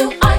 you